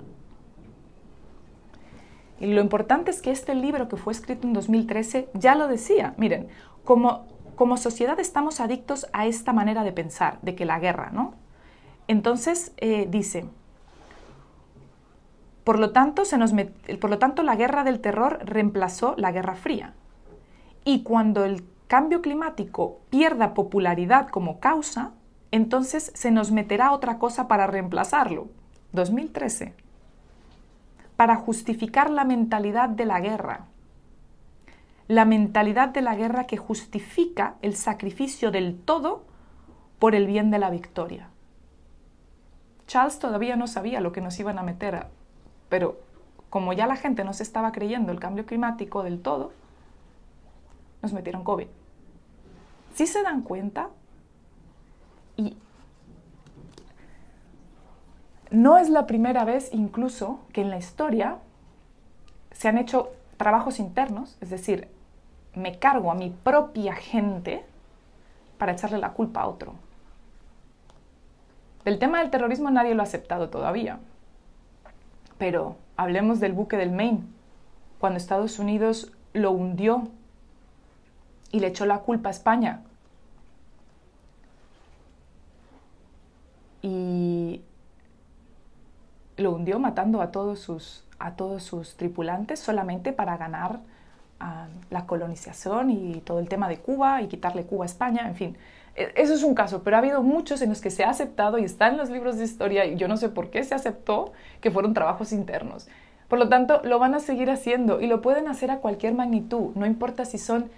Y lo importante es que este libro que fue escrito en 2013 ya lo decía. Miren, como, como sociedad estamos adictos a esta manera de pensar, de que la guerra, ¿no? Entonces eh, dice, por lo, tanto, se nos por lo tanto la guerra del terror reemplazó la guerra fría. Y cuando el cambio climático pierda popularidad como causa, entonces se nos meterá otra cosa para reemplazarlo. 2013. Para justificar la mentalidad de la guerra. La mentalidad de la guerra que justifica el sacrificio del todo por el bien de la victoria. Charles todavía no sabía lo que nos iban a meter, pero como ya la gente no se estaba creyendo el cambio climático del todo, nos metieron COVID. ¿Sí se dan cuenta? Y no es la primera vez incluso que en la historia se han hecho trabajos internos, es decir, me cargo a mi propia gente para echarle la culpa a otro. El tema del terrorismo nadie lo ha aceptado todavía, pero hablemos del buque del Maine, cuando Estados Unidos lo hundió y le echó la culpa a España y lo hundió matando a todos sus, a todos sus tripulantes solamente para ganar ah, la colonización y todo el tema de Cuba y quitarle Cuba a España, en fin. E, eso es un caso, pero ha habido muchos en los que se ha aceptado y está en los libros de historia y yo no sé por qué se aceptó que fueron trabajos internos. Por lo tanto, lo van a seguir haciendo y lo pueden hacer a cualquier magnitud, no importa si son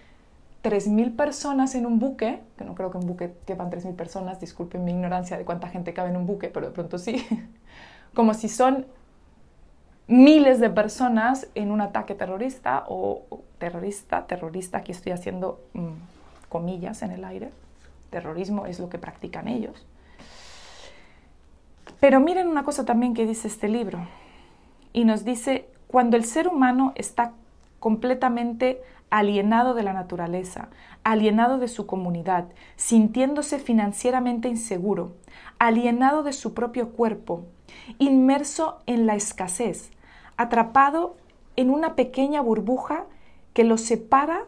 3.000 personas en un buque, que no creo que un buque quepan 3.000 personas, disculpen mi ignorancia de cuánta gente cabe en un buque, pero de pronto sí, como si son miles de personas en un ataque terrorista o, terrorista, terrorista, aquí estoy haciendo mm, comillas en el aire, terrorismo es lo que practican ellos. Pero miren una cosa también que dice este libro, y nos dice, cuando el ser humano está completamente alienado de la naturaleza, alienado de su comunidad, sintiéndose financieramente inseguro, alienado de su propio cuerpo, inmerso en la escasez, atrapado en una pequeña burbuja que lo separa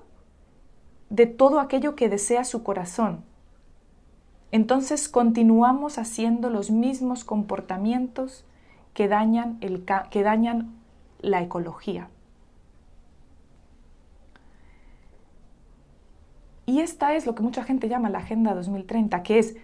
de todo aquello que desea su corazón. Entonces continuamos haciendo los mismos comportamientos que dañan, el, que dañan la ecología. Y esta es lo que mucha gente llama la Agenda 2030, que es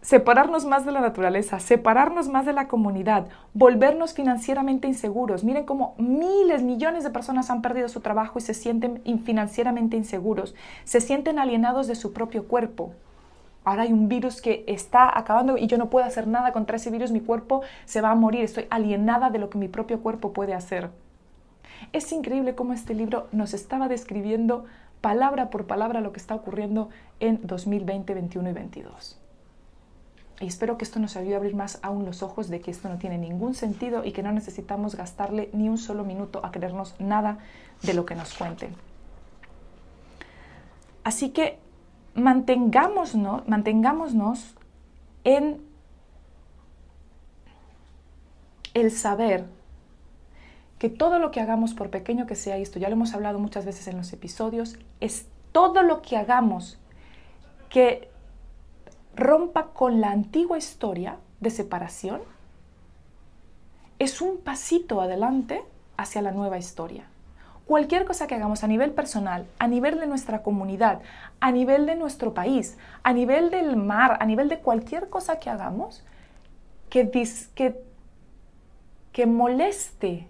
separarnos más de la naturaleza, separarnos más de la comunidad, volvernos financieramente inseguros. Miren cómo miles, millones de personas han perdido su trabajo y se sienten financieramente inseguros, se sienten alienados de su propio cuerpo. Ahora hay un virus que está acabando y yo no puedo hacer nada contra ese virus, mi cuerpo se va a morir, estoy alienada de lo que mi propio cuerpo puede hacer. Es increíble cómo este libro nos estaba describiendo palabra por palabra lo que está ocurriendo en 2020, 21 y 22. Y espero que esto nos ayude a abrir más aún los ojos de que esto no tiene ningún sentido y que no necesitamos gastarle ni un solo minuto a creernos nada de lo que nos cuenten. Así que mantengámonos, mantengámonos en el saber que todo lo que hagamos, por pequeño que sea, esto ya lo hemos hablado muchas veces en los episodios, es todo lo que hagamos que rompa con la antigua historia de separación, es un pasito adelante hacia la nueva historia. Cualquier cosa que hagamos a nivel personal, a nivel de nuestra comunidad, a nivel de nuestro país, a nivel del mar, a nivel de cualquier cosa que hagamos, que, que, que moleste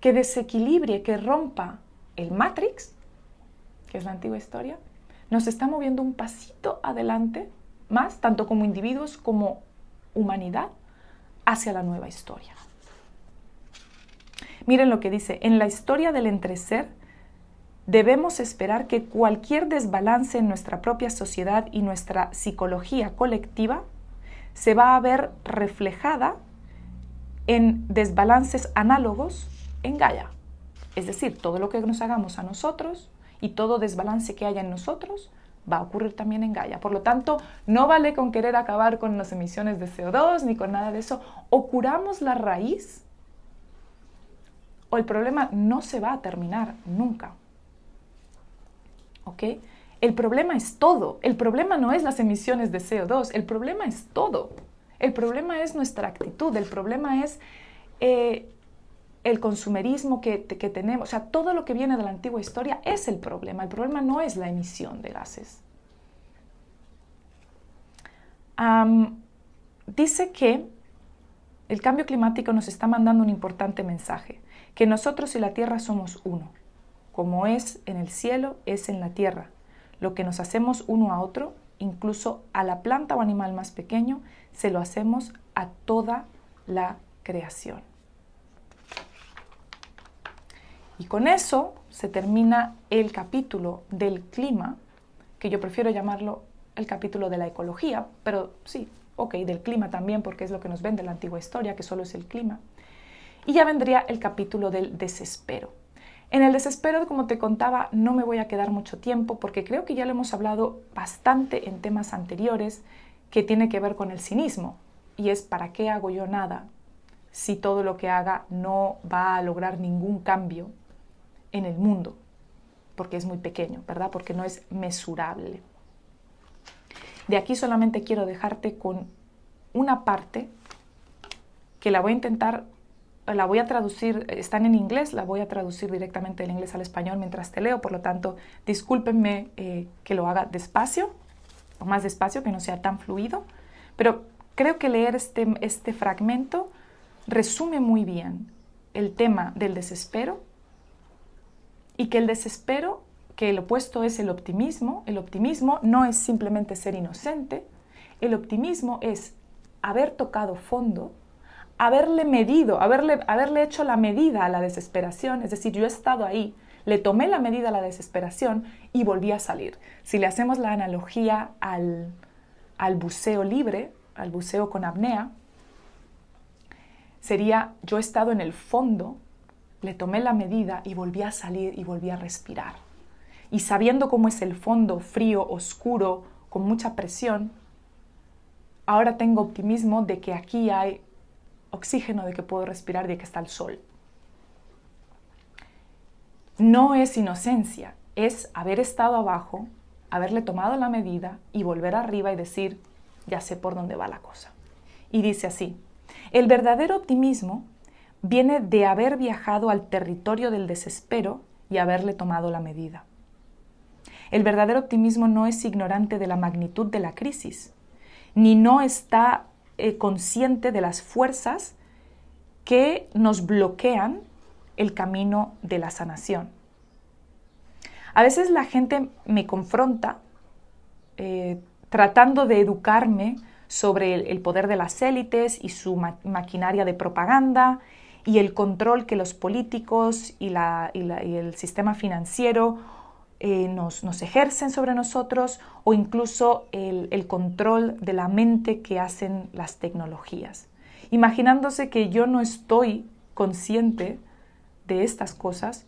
que desequilibre, que rompa el Matrix, que es la antigua historia, nos está moviendo un pasito adelante, más, tanto como individuos como humanidad, hacia la nueva historia. Miren lo que dice, en la historia del entreser debemos esperar que cualquier desbalance en nuestra propia sociedad y nuestra psicología colectiva se va a ver reflejada en desbalances análogos en Gaia. Es decir, todo lo que nos hagamos a nosotros y todo desbalance que haya en nosotros va a ocurrir también en Gaia. Por lo tanto, no vale con querer acabar con las emisiones de CO2 ni con nada de eso. O curamos la raíz o el problema no se va a terminar nunca. ¿Ok? El problema es todo. El problema no es las emisiones de CO2, el problema es todo. El problema es nuestra actitud, el problema es eh, el consumerismo que, tenemos, o sea, todo lo que viene de la antigua historia es el problema. El problema no es la emisión de gases. dice que el cambio climático nos está mandando un importante mensaje, que nosotros y la Tierra somos uno. Como es en el cielo, es en la Tierra. Lo que nos hacemos uno a otro, incluso a la planta o animal más pequeño, se lo hacemos a toda la creación. Y con eso se termina el capítulo del clima, que yo prefiero llamarlo el capítulo de la ecología, pero sí, ok, del clima también, porque es lo que nos vende la antigua historia, que solo es el clima. Y ya vendría el capítulo del desespero. En el desespero, como te contaba, no me voy a quedar mucho tiempo porque creo que ya lo hemos hablado bastante en temas anteriores que tiene que ver con el cinismo. Y es, ¿para qué hago yo nada si todo lo que haga no va a lograr ningún cambio en el mundo, porque es muy pequeño, ¿verdad? Porque no es mesurable. De aquí solamente quiero dejarte con una parte que la voy a intentar, la voy a traducir, están en inglés, la voy a traducir directamente del inglés al español mientras te leo, por lo tanto, discúlpenme eh, que lo haga despacio, o más despacio, que no sea tan fluido, pero creo que leer este, este fragmento resume muy bien el tema del desespero y que el desespero, que el opuesto es el optimismo, el optimismo no es simplemente ser inocente, el optimismo es haber tocado fondo, haberle medido, haberle, haberle hecho la medida a la desesperación, es decir, yo he estado ahí, le tomé la medida a la desesperación y volví a salir. Si le hacemos la analogía al, al buceo libre, al buceo con apnea, sería yo he estado en el fondo le tomé la medida y volví a salir y volví a respirar. Y sabiendo cómo es el fondo frío, oscuro, con mucha presión, ahora tengo optimismo de que aquí hay oxígeno, de que puedo respirar, de que está el sol. No es inocencia, es haber estado abajo, haberle tomado la medida y volver arriba y decir, ya sé por dónde va la cosa. Y dice así, el verdadero optimismo viene de haber viajado al territorio del desespero y haberle tomado la medida. El verdadero optimismo no es ignorante de la magnitud de la crisis, ni no está eh, consciente de las fuerzas que nos bloquean el camino de la sanación. A veces la gente me confronta eh, tratando de educarme sobre el, poder de las élites y su maquinaria de propaganda y el control que los políticos y, el sistema financiero eh, nos, ejercen sobre nosotros o incluso el, el control de la mente que hacen las tecnologías. Imaginándose que yo no estoy consciente de estas cosas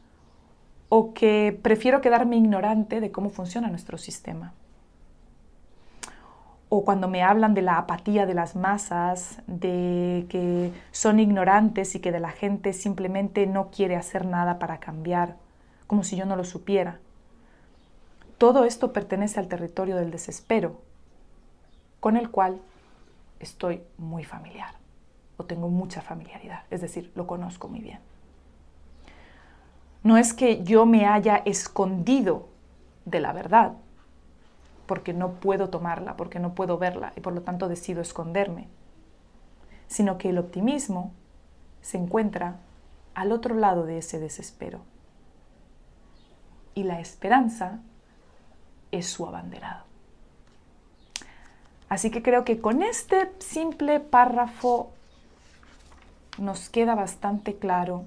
o que prefiero quedarme ignorante de cómo funciona nuestro sistema o cuando me hablan de la apatía de las masas, de que son ignorantes y que de la gente simplemente no quiere hacer nada para cambiar, como si yo no lo supiera. Todo esto pertenece al territorio del desespero, con el cual estoy muy familiar, o tengo mucha familiaridad, es decir, lo conozco muy bien. No es que yo me haya escondido de la verdad, porque no puedo tomarla, porque no puedo verla y por lo tanto decido esconderme, sino que el optimismo se encuentra al otro lado de ese desespero. Y la esperanza es su abanderado. Así que creo que con este simple párrafo nos queda bastante claro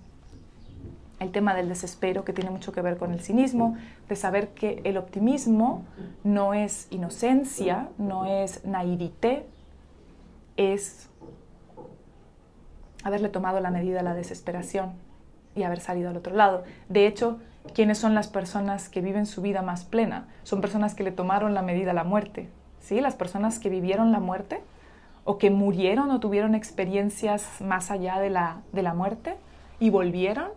el tema del desespero, que tiene mucho que ver con el cinismo, de saber que el optimismo no es inocencia, no es naivete, es haberle tomado la medida a la desesperación y haber salido al otro lado. De hecho, ¿quiénes son las personas que viven su vida más plena? Son personas que le tomaron la medida a la muerte, ¿sí? Las personas que vivieron la muerte o que murieron o tuvieron experiencias más allá de la, de la muerte y volvieron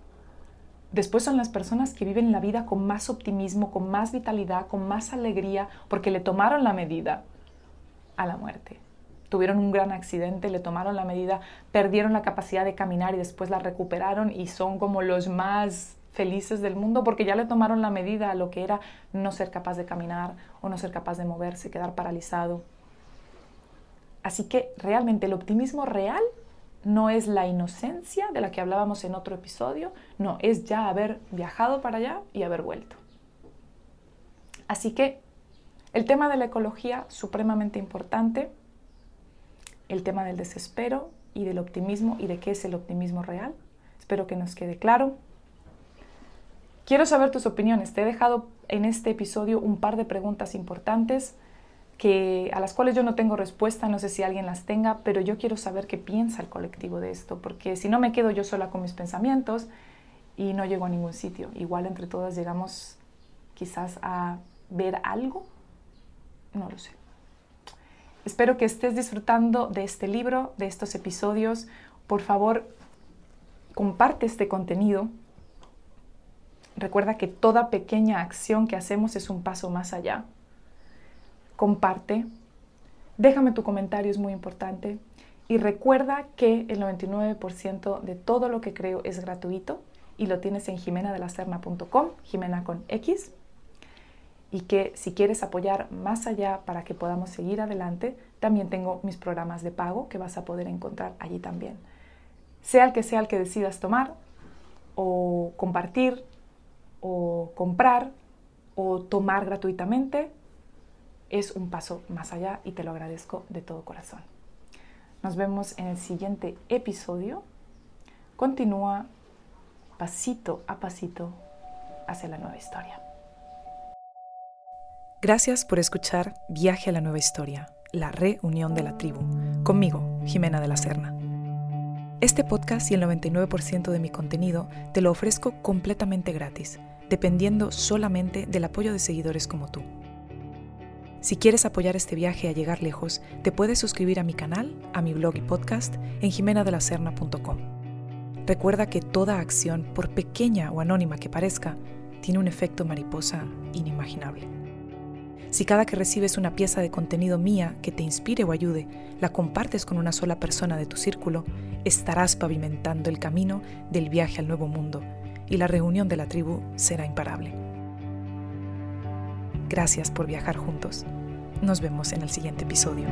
Después son las personas que viven la vida con más optimismo, con más vitalidad, con más alegría, porque le tomaron la medida a la muerte. Tuvieron un gran accidente, le tomaron la medida, perdieron la capacidad de caminar y después la recuperaron y son como los más felices del mundo porque ya le tomaron la medida a lo que era no ser capaz de caminar o no ser capaz de moverse, quedar paralizado. Así que realmente el optimismo real no es la inocencia de la que hablábamos en otro episodio, no, es ya haber viajado para allá y haber vuelto. Así que el tema de la ecología, supremamente importante, el tema del desespero y del optimismo y de qué es el optimismo real. Espero que nos quede claro. Quiero saber tus opiniones. Te he dejado en este episodio un par de preguntas importantes que, a las cuales yo no tengo respuesta, no sé si alguien las tenga, pero yo quiero saber qué piensa el colectivo de esto, porque si no me quedo yo sola con mis pensamientos y no llego a ningún sitio. Igual entre todas llegamos quizás a ver algo, no lo sé. Espero que estés disfrutando de este libro, de estos episodios. Por favor, comparte este contenido. Recuerda que toda pequeña acción que hacemos es un paso más allá comparte, déjame tu comentario, es muy importante. Y recuerda que el 99% de todo lo que creo es gratuito y lo tienes en jimenadelacerna.com, Jimena con X. Y que si quieres apoyar más allá para que podamos seguir adelante, también tengo mis programas de pago que vas a poder encontrar allí también. Sea el que sea el que decidas tomar, o compartir, o comprar, o tomar gratuitamente, es un paso más allá y te lo agradezco de todo corazón. Nos vemos en el siguiente episodio. Continúa pasito a pasito hacia la nueva historia. Gracias por escuchar Viaje a la nueva historia, la reunión de la tribu, conmigo, Jimena de la Serna. Este podcast y el 99% de mi contenido te lo ofrezco completamente gratis, dependiendo solamente del apoyo de seguidores como tú. Si quieres apoyar este viaje a llegar lejos, te puedes suscribir a mi canal, a mi blog y podcast en jimenadelacerna.com. Recuerda que toda acción, por pequeña o anónima que parezca, tiene un efecto mariposa inimaginable. Si cada que recibes una pieza de contenido mía que te inspire o ayude, la compartes con una sola persona de tu círculo, estarás pavimentando el camino del viaje al nuevo mundo y la reunión de la tribu será imparable. Gracias por viajar juntos. Nos vemos en el siguiente episodio.